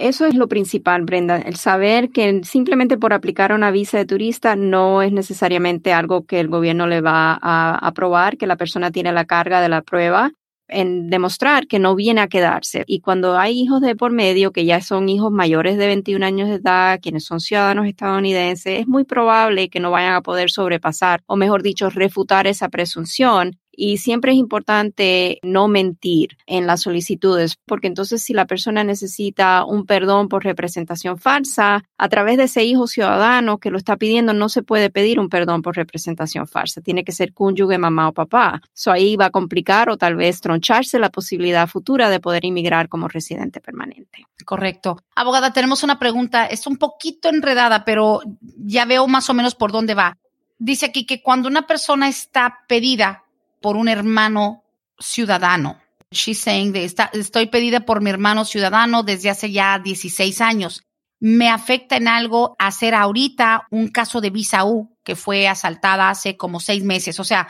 Eso es lo principal, Brenda, el saber que simplemente por aplicar una visa de turista no es necesariamente algo que el gobierno le va a aprobar, que la persona tiene la carga de la prueba en demostrar que no viene a quedarse. Y cuando hay hijos de por medio, que ya son hijos mayores de 21 años de edad, quienes son ciudadanos estadounidenses, es muy probable que no vayan a poder sobrepasar, o mejor dicho, refutar esa presunción Y siempre es importante no mentir en las solicitudes, porque entonces si la persona necesita un perdón por representación falsa, a través de ese hijo ciudadano que lo está pidiendo, no se puede pedir un perdón por representación falsa. Tiene que ser cónyuge, mamá o papá. Eso ahí va a complicar o tal vez troncharse la posibilidad futura de poder inmigrar como residente permanente. Correcto. Abogada, tenemos una pregunta. Es un poquito enredada, pero ya veo más o menos por dónde va. Dice aquí que cuando una persona está pedida por un hermano ciudadano. She's saying that estoy pedida por mi hermano ciudadano desde hace ya 16 años. ¿Me afecta en algo hacer ahorita un caso de visa U que fue asaltada hace como seis meses? O sea,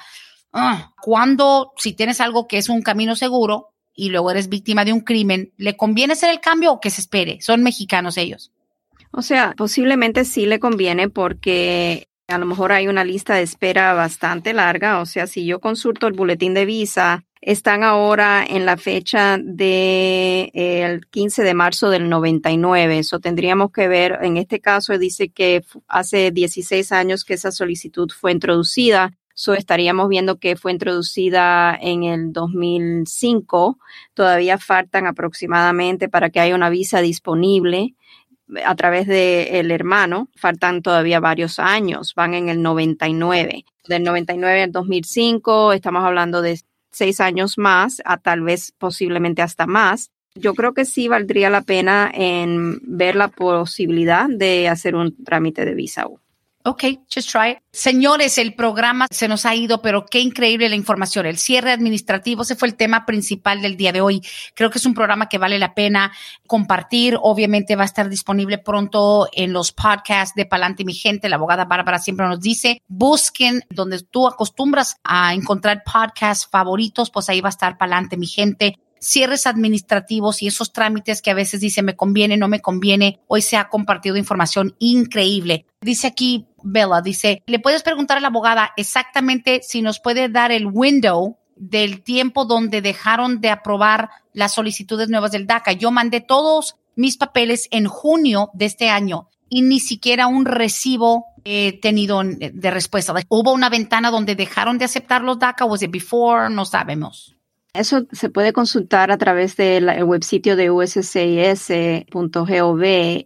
uh, cuando, si tienes algo que es un camino seguro y luego eres víctima de un crimen, ¿le conviene hacer el cambio o que se espere? Son mexicanos ellos. O sea, posiblemente sí le conviene porque a lo mejor hay una lista de espera bastante larga. O sea, si yo consulto el boletín de visa, están ahora en la fecha de eh, el 15 de marzo del 99. Eso tendríamos que ver, en este caso dice que hace 16 años que esa solicitud fue introducida. So, estaríamos viendo que fue introducida en el 2005. Todavía faltan aproximadamente para que haya una visa disponible a través del hermano, faltan todavía varios años, van en el 99. Del 99 al 2005, estamos hablando de seis años más, a tal vez posiblemente hasta más. Yo creo que sí valdría la pena en ver la posibilidad de hacer un trámite de visa U. Ok, just try it. Señores, el programa se nos ha ido, pero qué increíble la información. El cierre administrativo, ese fue el tema principal del día de hoy. Creo que es un programa que vale la pena compartir. Obviamente va a estar disponible pronto en los podcasts de Palante Mi Gente. La abogada Bárbara siempre nos dice, busquen donde tú acostumbras a encontrar podcasts favoritos, pues ahí va a estar Palante Mi Gente cierres administrativos y esos trámites que a veces dice me conviene, no me conviene. Hoy se ha compartido información increíble. Dice aquí Bella, dice, le puedes preguntar a la abogada exactamente si nos puede dar el window del tiempo donde dejaron de aprobar las solicitudes nuevas del DACA. Yo mandé todos mis papeles en junio de este año y ni siquiera un recibo he tenido de respuesta. ¿Hubo una ventana donde dejaron de aceptar los DACA? ¿Was it before? No sabemos. Eso se puede consultar a través del websitio de uscis.gov,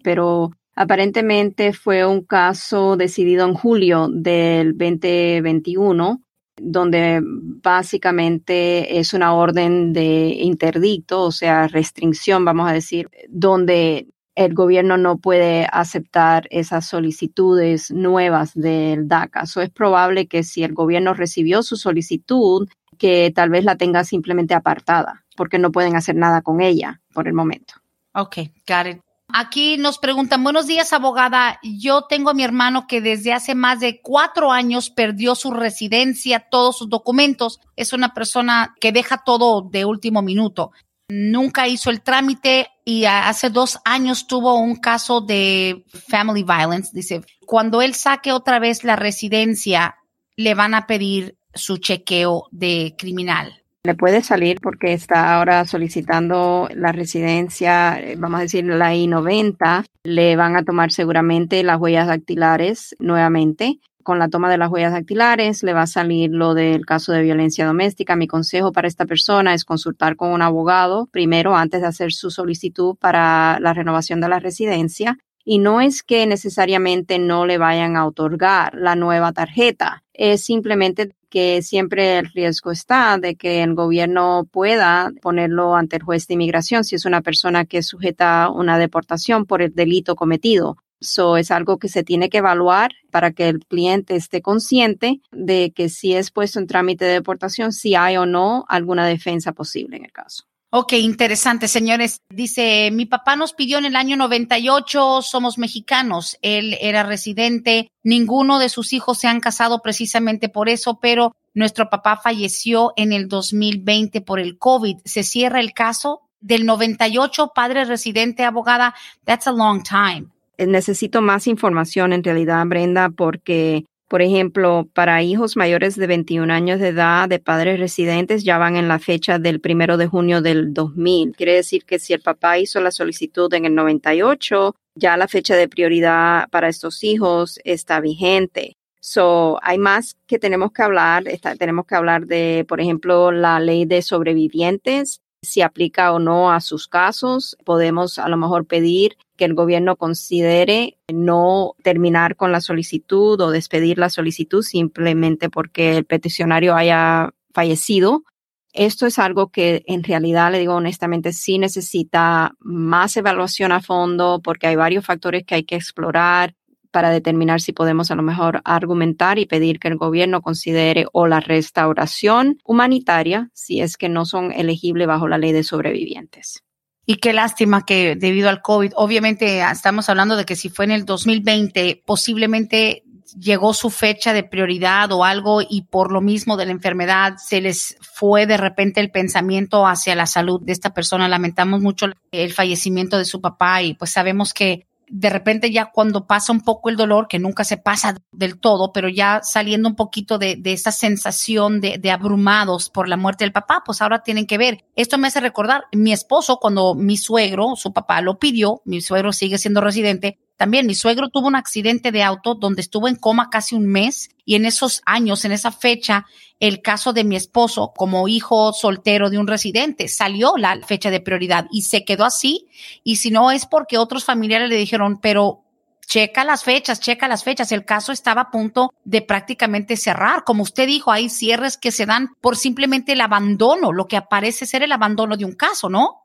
pero aparentemente fue un caso decidido en julio del 2021 donde básicamente es una orden de interdicto, o sea, restricción, vamos a decir, donde el gobierno no puede aceptar esas solicitudes nuevas del DACA. Es probable que si el gobierno recibió su solicitud que tal vez la tenga simplemente apartada, porque no pueden hacer nada con ella por el momento. Ok, got it. Aquí nos preguntan, buenos días, abogada. Yo tengo a mi hermano que desde hace más de cuatro años perdió su residencia, todos sus documentos. Es una persona que deja todo de último minuto. Nunca hizo el trámite y hace dos años tuvo un caso de family violence. Dice, cuando él saque otra vez la residencia, le van a pedir su chequeo de criminal. Le puede salir porque está ahora solicitando la residencia, eh, vamos a decir la I-90. Le van a tomar seguramente las huellas dactilares nuevamente. Con la toma de las huellas dactilares le va a salir lo del caso de violencia doméstica. Mi consejo para esta persona es consultar con un abogado primero antes de hacer su solicitud para la renovación de la residencia. Y no es que necesariamente no le vayan a otorgar la nueva tarjeta, es simplemente que siempre el riesgo está de que el gobierno pueda ponerlo ante el juez de inmigración si es una persona que sujeta una deportación por el delito cometido. Eso es algo que se tiene que evaluar para que el cliente esté consciente de que si es puesto en trámite de deportación, si hay o no alguna defensa posible en el caso. Ok, interesante, señores. Dice, mi papá nos pidió en el año 98, somos mexicanos, él era residente, ninguno de sus hijos se han casado precisamente por eso, pero nuestro papá falleció en el 2020 por el COVID. ¿Se cierra el caso? Del 98, padre residente, abogada, that's a long time. Necesito más información en realidad, Brenda, porque por ejemplo, para hijos mayores de 21 años de edad de padres residentes ya van en la fecha del primero de junio del 2000. Quiere decir que si el papá hizo la solicitud en el 98, ya la fecha de prioridad para estos hijos está vigente. So, hay más que tenemos que hablar. tenemos que hablar de, por ejemplo, la ley de sobrevivientes, si aplica o no a sus casos. Podemos a lo mejor pedir que el gobierno considere no terminar con la solicitud o despedir la solicitud simplemente porque el peticionario haya fallecido. Esto es algo que en realidad, le digo honestamente, sí necesita más evaluación a fondo porque hay varios factores que hay que explorar para determinar si podemos a lo mejor argumentar y pedir que el gobierno considere o la restauración humanitaria si es que no son elegibles bajo la ley de sobrevivientes. Y qué lástima que debido al COVID, obviamente estamos hablando de que si fue en el 2020, posiblemente llegó su fecha de prioridad o algo y por lo mismo de la enfermedad se les fue de repente el pensamiento hacia la salud de esta persona. Lamentamos mucho el fallecimiento de su papá y pues sabemos que de repente ya cuando pasa un poco el dolor, que nunca se pasa del todo, pero ya saliendo un poquito de, de esa sensación de, de, abrumados por la muerte del papá, pues ahora tienen que ver. Esto me hace recordar, mi esposo, cuando mi suegro, su papá lo pidió, mi suegro sigue siendo residente, también mi suegro tuvo un accidente de auto donde estuvo en coma casi un mes y en esos años, en esa fecha, el caso de mi esposo como hijo soltero de un residente salió la fecha de prioridad y se quedó así. Y si no es porque otros familiares le dijeron, pero checa las fechas, checa las fechas. El caso estaba a punto de prácticamente cerrar. Como usted dijo, hay cierres que se dan por simplemente el abandono, lo que aparece ser el abandono de un caso, ¿no?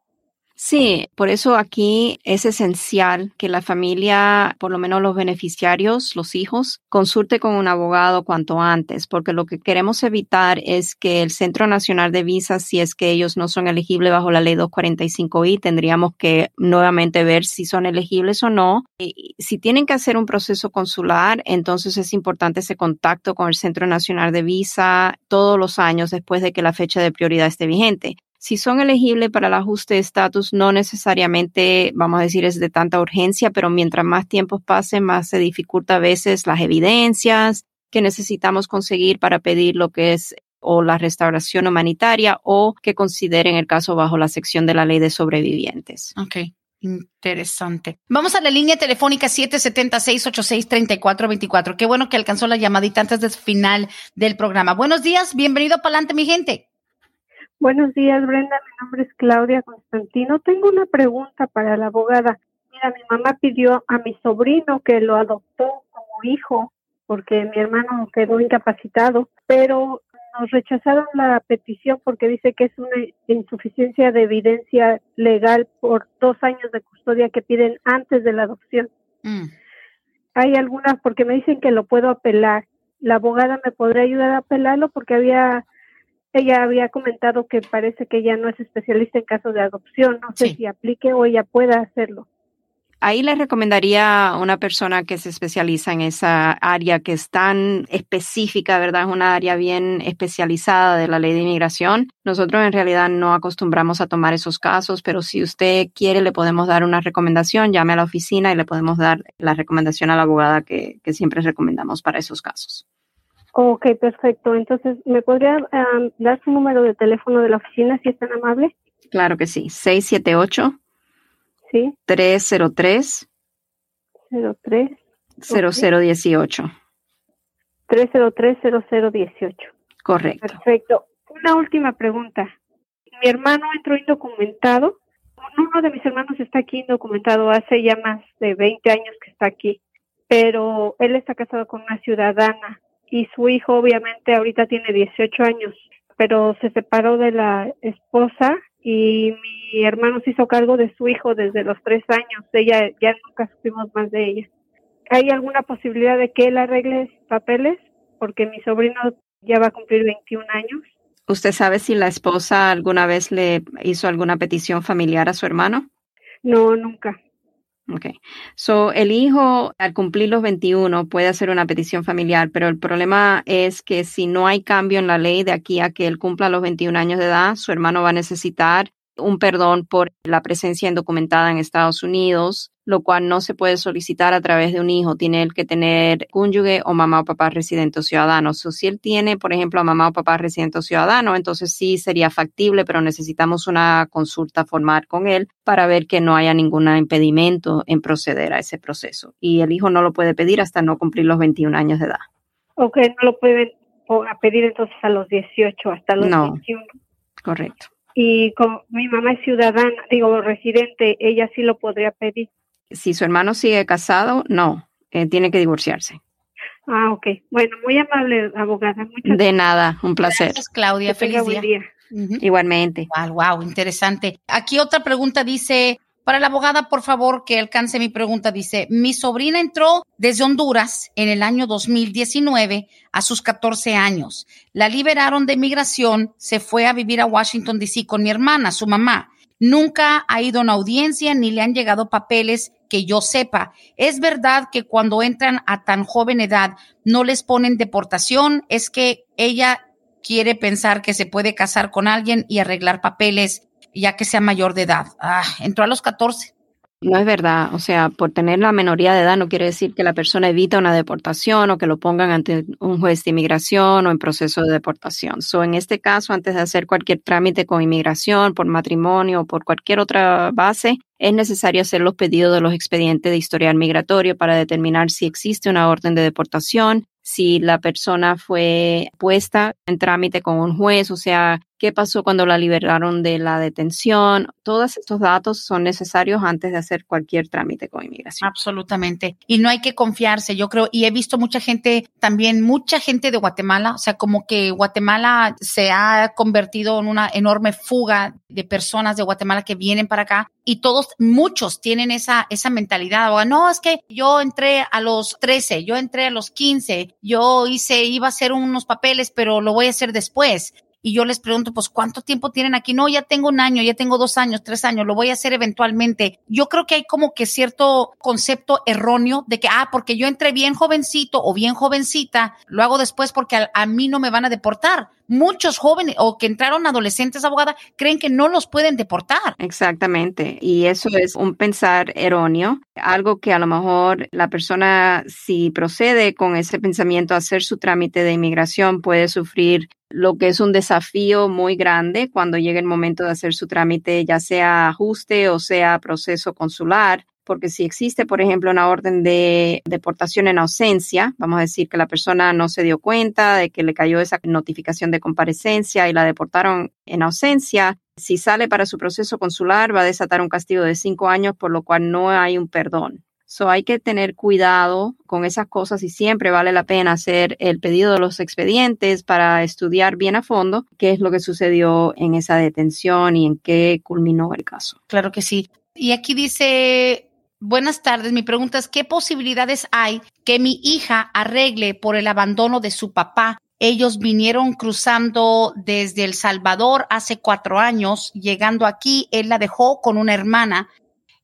Sí, por eso aquí es esencial que la familia, por lo menos los beneficiarios, los hijos, consulte con un abogado cuanto antes, porque lo que queremos evitar es que el Centro Nacional de Visas, si es que ellos no son elegibles bajo la ley 245i, tendríamos que nuevamente ver si son elegibles o no. Si tienen que hacer un proceso consular, entonces es importante ese contacto con el Centro Nacional de Visa todos los años después de que la fecha de prioridad esté vigente. Si son elegibles para el ajuste de estatus, no necesariamente, vamos a decir, es de tanta urgencia, pero mientras más tiempo pase, más se dificulta a veces las evidencias que necesitamos conseguir para pedir lo que es o la restauración humanitaria o que consideren el caso bajo la sección de la ley de sobrevivientes. Ok. Interesante. Vamos a la línea telefónica 776-86-3424. Qué bueno que alcanzó la llamadita antes del final del programa. Buenos días, bienvenido para adelante, mi gente. Buenos días, Brenda. Mi nombre es Claudia Constantino. Tengo una pregunta para la abogada. Mira, mi mamá pidió a mi sobrino que lo adoptó como hijo porque mi hermano quedó incapacitado, pero nos rechazaron la petición porque dice que es una insuficiencia de evidencia legal por dos años de custodia que piden antes de la adopción. Mm. Hay algunas, porque me dicen que lo puedo apelar. La abogada me podría ayudar a apelarlo porque había ella había comentado que parece que ella no es especialista en casos de adopción. No sé si aplique o ella pueda hacerlo. Ahí le recomendaría a una persona que se especializa en esa área que es tan específica, ¿verdad? Es una área bien especializada de la ley de inmigración. Nosotros en realidad no acostumbramos a tomar esos casos, pero si usted quiere le podemos dar una recomendación, llame a la oficina y le podemos dar la recomendación a la abogada que, que siempre recomendamos para esos casos. Ok, perfecto. Entonces, ¿me podría dar su número de teléfono de la oficina si es tan amable? Claro que sí. 678. Sí. 303. 03. 0018. 303 0018. Correcto. Perfecto. Una última pregunta. Mi hermano entró indocumentado. Uno de mis hermanos está aquí indocumentado hace ya más de 20 años que está aquí, pero él está casado con una ciudadana y su hijo obviamente ahorita tiene 18 años, pero se separó de la esposa y mi hermano se hizo cargo de su hijo desde los tres años. Ella ya nunca supimos más de ella. ¿Hay alguna posibilidad de que él arregle papeles? Porque mi sobrino ya va a cumplir 21 años. ¿Usted sabe si la esposa alguna vez le hizo alguna petición familiar a su hermano? No, nunca. Ok. So, el hijo al cumplir los 21 puede hacer una petición familiar, pero el problema es que si no hay cambio en la ley de aquí a que él cumpla los 21 años de edad, su hermano va a necesitar un perdón por la presencia indocumentada en Estados Unidos, lo cual no se puede solicitar a través de un hijo. Tiene él que tener cónyuge o mamá o papá residente o ciudadano. O si él tiene, por ejemplo, a mamá o papá residente o ciudadano, entonces sí sería factible, pero necesitamos una consulta formal con él para ver que no haya ningún impedimento en proceder a ese proceso. Y el hijo no lo puede pedir hasta no cumplir los 21 años de edad. Ok, no lo pueden pedir entonces a los 18, hasta los no, 21. Correcto. Y como mi mamá es ciudadana, digo, residente, ella sí lo podría pedir. Si su hermano sigue casado, no, eh, tiene que divorciarse. Ah, ok. Bueno, muy amable, abogada. Muchas de nada, un placer. Gracias, Claudia. Feliz día. día. Igualmente. Wow, wow, interesante. Aquí otra pregunta dice, para la abogada, por favor, que alcance mi pregunta. Dice, mi sobrina entró desde Honduras en el año 2019 a sus 14 años. La liberaron de migración, se fue a vivir a Washington, D.C. con mi hermana, su mamá. Nunca ha ido a una audiencia ni le han llegado papeles que yo sepa. Es verdad que cuando entran a tan joven edad no les ponen deportación, es que ella quiere pensar que se puede casar con alguien y arreglar papeles ya que sea mayor de edad. Ah, entró a los 14. No es verdad, o sea, por tener la menoría de edad no quiere decir que la persona evita una deportación o que lo pongan ante un juez de inmigración o en proceso de deportación. So, en este caso, antes de hacer cualquier trámite con inmigración, por matrimonio o por cualquier otra base, es necesario hacer los pedidos de los expedientes de historial migratorio para determinar si existe una orden de deportación, si la persona fue puesta en trámite con un juez, o sea, qué pasó cuando la liberaron de la detención. Todos estos datos son necesarios antes de hacer cualquier trámite con inmigración. Absolutamente. Y no hay que confiarse, yo creo, y he visto mucha gente, también mucha gente de Guatemala, o sea, como que Guatemala se ha convertido en una enorme fuga de personas de Guatemala que vienen para acá y todos, muchos tienen esa, esa mentalidad. O, no, es que yo entré a los 13, yo entré a los 15, yo hice, iba a hacer unos papeles, pero lo voy a hacer después y yo les pregunto, pues, ¿cuánto tiempo tienen aquí? No, ya tengo un año, ya tengo dos años, tres años, lo voy a hacer eventualmente. Yo creo que hay como que cierto concepto erróneo de que, ah, porque yo entré bien jovencito o bien jovencita, lo hago después porque a, a mí no me van a deportar. Muchos jóvenes o que entraron adolescentes abogada creen que no los pueden deportar. Exactamente. Y eso es un pensar erróneo, algo que a lo mejor la persona, si procede con ese pensamiento a hacer su trámite de inmigración, puede sufrir lo que es un desafío muy grande cuando llegue el momento de hacer su trámite, ya sea ajuste o sea proceso consular, porque si existe, por ejemplo, una orden de deportación en ausencia, vamos a decir que la persona no se dio cuenta de que le cayó esa notificación de comparecencia y la deportaron en ausencia, si sale para su proceso consular va a desatar un castigo de cinco años, por lo cual no hay un perdón. So hay que tener cuidado con esas cosas y siempre vale la pena hacer el pedido de los expedientes para estudiar bien a fondo qué es lo que sucedió en esa detención y en qué culminó el caso. Claro que sí. Y aquí dice Buenas tardes. Mi pregunta es, ¿qué posibilidades hay que mi hija arregle por el abandono de su papá? Ellos vinieron cruzando desde El Salvador hace cuatro años, llegando aquí, él la dejó con una hermana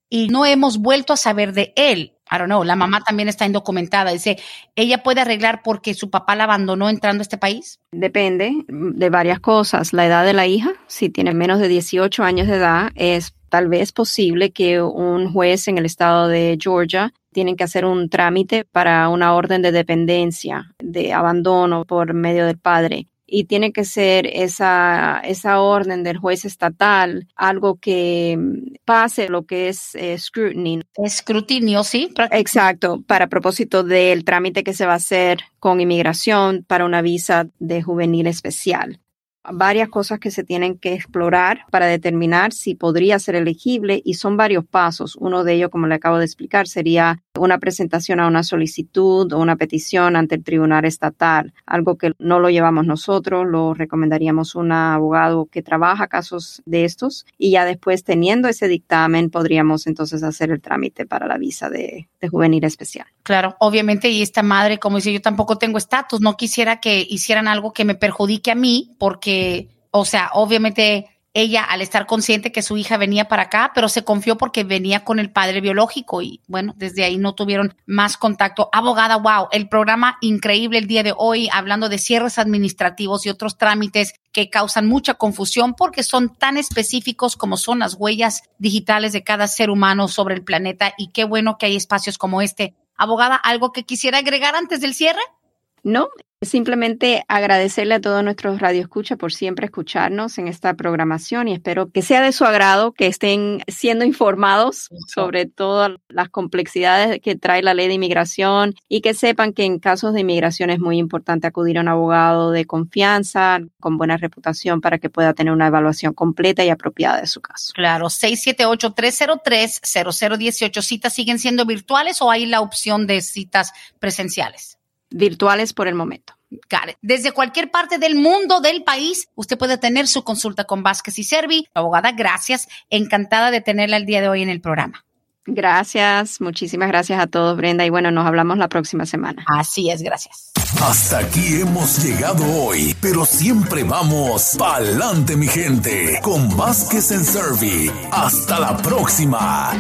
y no hemos vuelto a saber de él. I don't know, la mamá también está indocumentada. Dice, ¿ella puede arreglar porque su papá la abandonó entrando a este país? Depende de varias cosas. La edad de la hija, si tiene menos de 18 años de edad, es tal vez posible que un juez en el estado de Georgia tiene que hacer un trámite para una orden de dependencia, de abandono por medio del padre. Y tiene que ser esa, esa orden del juez estatal, algo que pase lo que es eh, scrutiny. Escrutinio, sí. Exacto, para propósito del trámite que se va a hacer con inmigración para una visa de juvenil especial varias cosas que se tienen que explorar para determinar si podría ser elegible y son varios pasos. Uno de ellos, como le acabo de explicar, sería una presentación a una solicitud o una petición ante el tribunal estatal, algo que no lo llevamos nosotros, lo recomendaríamos un abogado que trabaja casos de estos y ya después teniendo ese dictamen podríamos entonces hacer el trámite para la visa de, de juvenil especial. Claro, obviamente y esta madre, como dice, yo tampoco tengo estatus, no quisiera que hicieran algo que me perjudique a mí porque, o sea, obviamente ella al estar consciente que su hija venía para acá, pero se confió porque venía con el padre biológico y bueno, desde ahí no tuvieron más contacto. Abogada, wow, el programa increíble el día de hoy hablando de cierres administrativos y otros trámites que causan mucha confusión porque son tan específicos como son las huellas digitales de cada ser humano sobre el planeta y qué bueno que hay espacios como este. Abogada, ¿algo que quisiera agregar antes del cierre? No, Simplemente agradecerle a todos nuestros radioescuchas por siempre escucharnos en esta programación y espero que sea de su agrado, que estén siendo informados sobre todas las complejidades que trae la ley de inmigración y que sepan que en casos de inmigración es muy importante acudir a un abogado de confianza, con buena reputación, para que pueda tener una evaluación completa y apropiada de su caso. Claro, 678-303-0018. ¿Citas siguen siendo virtuales o hay la opción de citas presenciales? Virtuales por el momento. Desde cualquier parte del mundo, del país, usted puede tener su consulta con Vázquez y Servi. Abogada, gracias. Encantada de tenerla el día de hoy en el programa. Gracias, muchísimas gracias a todos, Brenda. Y bueno, nos hablamos la próxima semana. Así es, gracias. Hasta aquí hemos llegado hoy, pero siempre vamos pa'lante, mi gente, con Vázquez en Servi. Hasta la próxima.